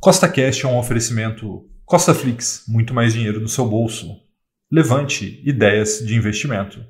Costa Cash é um oferecimento Costa Flix, muito mais dinheiro no seu bolso. Levante ideias de investimento.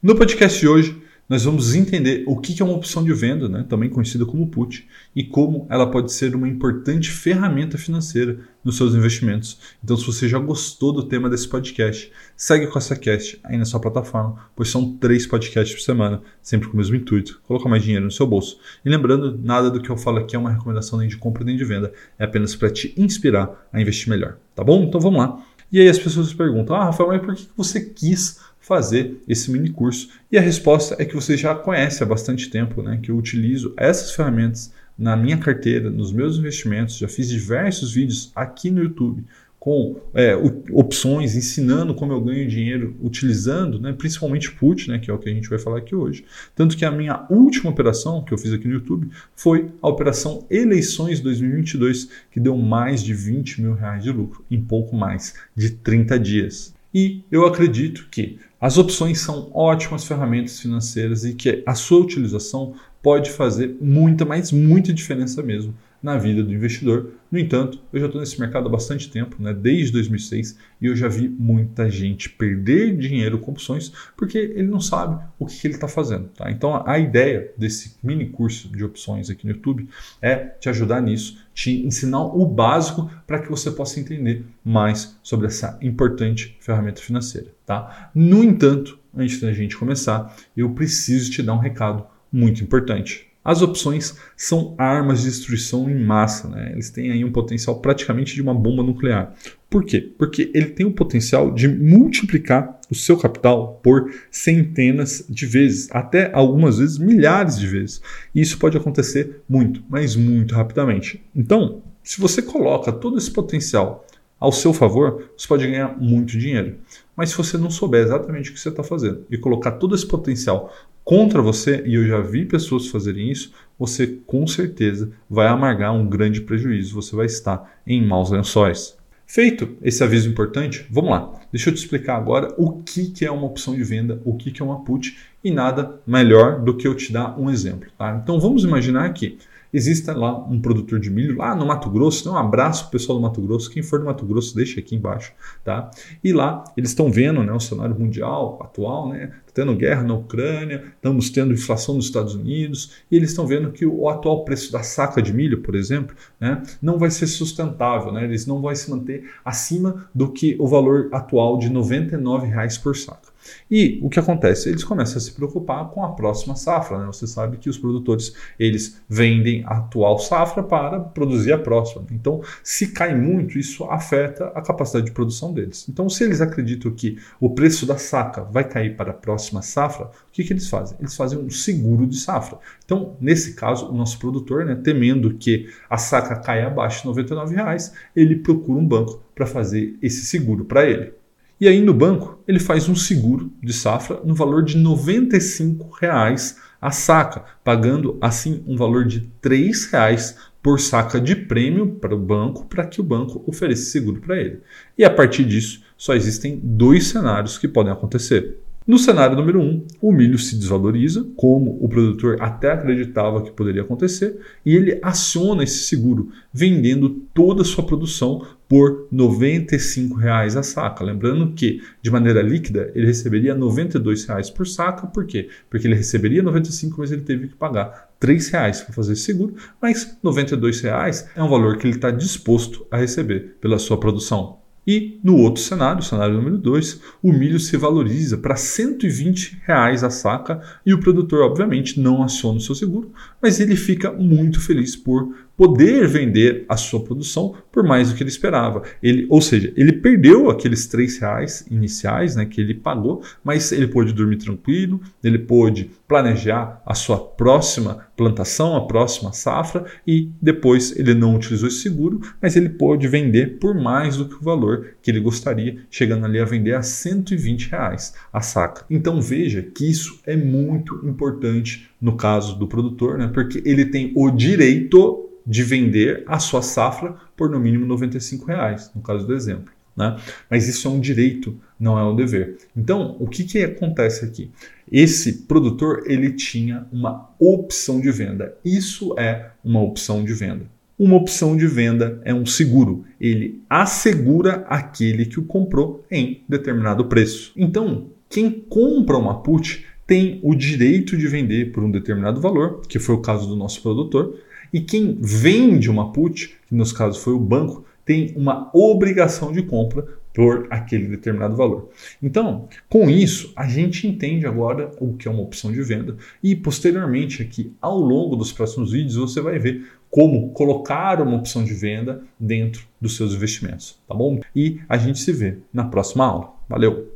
No podcast de hoje, nós vamos entender o que é uma opção de venda, né, também conhecida como put, e como ela pode ser uma importante ferramenta financeira nos seus investimentos. Então, se você já gostou do tema desse podcast, segue com essa cast aí na sua plataforma, pois são três podcasts por semana, sempre com o mesmo intuito, colocar mais dinheiro no seu bolso. E lembrando, nada do que eu falo aqui é uma recomendação nem de compra nem de venda, é apenas para te inspirar a investir melhor, tá bom? Então vamos lá. E aí as pessoas perguntam: "Ah, Rafael, mas por que você quis fazer esse mini curso? E a resposta é que você já conhece há bastante tempo, né? Que eu utilizo essas ferramentas na minha carteira, nos meus investimentos, já fiz diversos vídeos aqui no YouTube com é, opções, ensinando como eu ganho dinheiro utilizando, né, principalmente put, né, que é o que a gente vai falar aqui hoje. Tanto que a minha última operação que eu fiz aqui no YouTube foi a operação Eleições 2022, que deu mais de 20 mil reais de lucro em pouco mais de 30 dias. E eu acredito que as opções são ótimas ferramentas financeiras e que a sua utilização pode fazer muita, mas muita diferença mesmo na vida do investidor. No entanto, eu já estou nesse mercado há bastante tempo, né, desde 2006, e eu já vi muita gente perder dinheiro com opções porque ele não sabe o que, ele está fazendo. Tá? Então, a ideia desse mini curso de opções aqui no YouTube é te ajudar nisso, te ensinar o básico para que você possa entender mais sobre essa importante ferramenta financeira. Tá? No entanto, antes da gente começar, eu preciso te dar um recado muito importante. As opções são armas de destruição em massa, né? eles têm aí um potencial praticamente de uma bomba nuclear. Por quê? Porque ele tem o potencial de multiplicar o seu capital por centenas de vezes, até algumas vezes milhares de vezes. E isso pode acontecer muito, mas muito rapidamente. Então, se você coloca todo esse potencial ao seu favor, você pode ganhar muito dinheiro. Mas se você não souber exatamente o que você está fazendo e colocar todo esse potencial contra você, e eu já vi pessoas fazerem isso, você com certeza vai amargar um grande prejuízo, você vai estar em maus lençóis. Feito esse aviso importante, vamos lá. Deixa eu te explicar agora o que, que é uma opção de venda, o que, que é uma put, e nada melhor do que eu te dar um exemplo. Tá? Então vamos imaginar que exista lá um produtor de milho lá no Mato Grosso. Então, um abraço para o pessoal do Mato Grosso. Quem for do Mato Grosso, deixa aqui embaixo. Tá? E lá eles estão vendo né, o cenário mundial atual, né? Tá tendo guerra na Ucrânia, estamos tendo inflação nos Estados Unidos, e eles estão vendo que o atual preço da saca de milho, por exemplo, né, não vai ser sustentável, né, eles não vão se manter acima do que o valor atual de R$ 99,00 por saca. E o que acontece? Eles começam a se preocupar com a próxima safra. Né? Você sabe que os produtores eles vendem a atual safra para produzir a próxima. Então, se cai muito, isso afeta a capacidade de produção deles. Então, se eles acreditam que o preço da saca vai cair para a próxima safra, o que, que eles fazem? Eles fazem um seguro de safra. Então, nesse caso, o nosso produtor, né, temendo que a saca caia abaixo de 99 reais, ele procura um banco para fazer esse seguro para ele. E aí no banco ele faz um seguro de safra no valor de 95 reais a saca, pagando assim um valor de R$ reais por saca de prêmio para o banco, para que o banco ofereça seguro para ele. E a partir disso, só existem dois cenários que podem acontecer. No cenário número 1, um, o milho se desvaloriza, como o produtor até acreditava que poderia acontecer, e ele aciona esse seguro, vendendo toda a sua produção por R$ 95,00 a saca. Lembrando que, de maneira líquida, ele receberia R$ 92,00 por saca. Por quê? Porque ele receberia R$ 95,00, mas ele teve que pagar R$ 3,00 para fazer seguro, mas R$ 92,00 é um valor que ele está disposto a receber pela sua produção. E no outro cenário, cenário número 2, o milho se valoriza para 120 reais a saca e o produtor, obviamente, não aciona o seu seguro, mas ele fica muito feliz por poder vender a sua produção por mais do que ele esperava. Ele, ou seja, ele perdeu aqueles três reais iniciais né, que ele pagou, mas ele pôde dormir tranquilo, ele pôde planejar a sua próxima plantação, a próxima safra e depois ele não utilizou esse seguro, mas ele pôde vender por mais do que o valor que ele gostaria, chegando ali a vender a 120 reais a saca. Então veja que isso é muito importante no caso do produtor, né, porque ele tem o direito de vender a sua safra por no mínimo 95 reais, no caso do exemplo. Né? Mas isso é um direito, não é um dever. Então, o que, que acontece aqui? Esse produtor ele tinha uma opção de venda. Isso é uma opção de venda. Uma opção de venda é um seguro. Ele assegura aquele que o comprou em determinado preço. Então, quem compra uma put tem o direito de vender por um determinado valor, que foi o caso do nosso produtor, e quem vende uma put, que nos casos foi o banco, tem uma obrigação de compra por aquele determinado valor. Então, com isso, a gente entende agora o que é uma opção de venda e posteriormente aqui ao longo dos próximos vídeos você vai ver como colocar uma opção de venda dentro dos seus investimentos, tá bom? E a gente se vê na próxima aula. Valeu!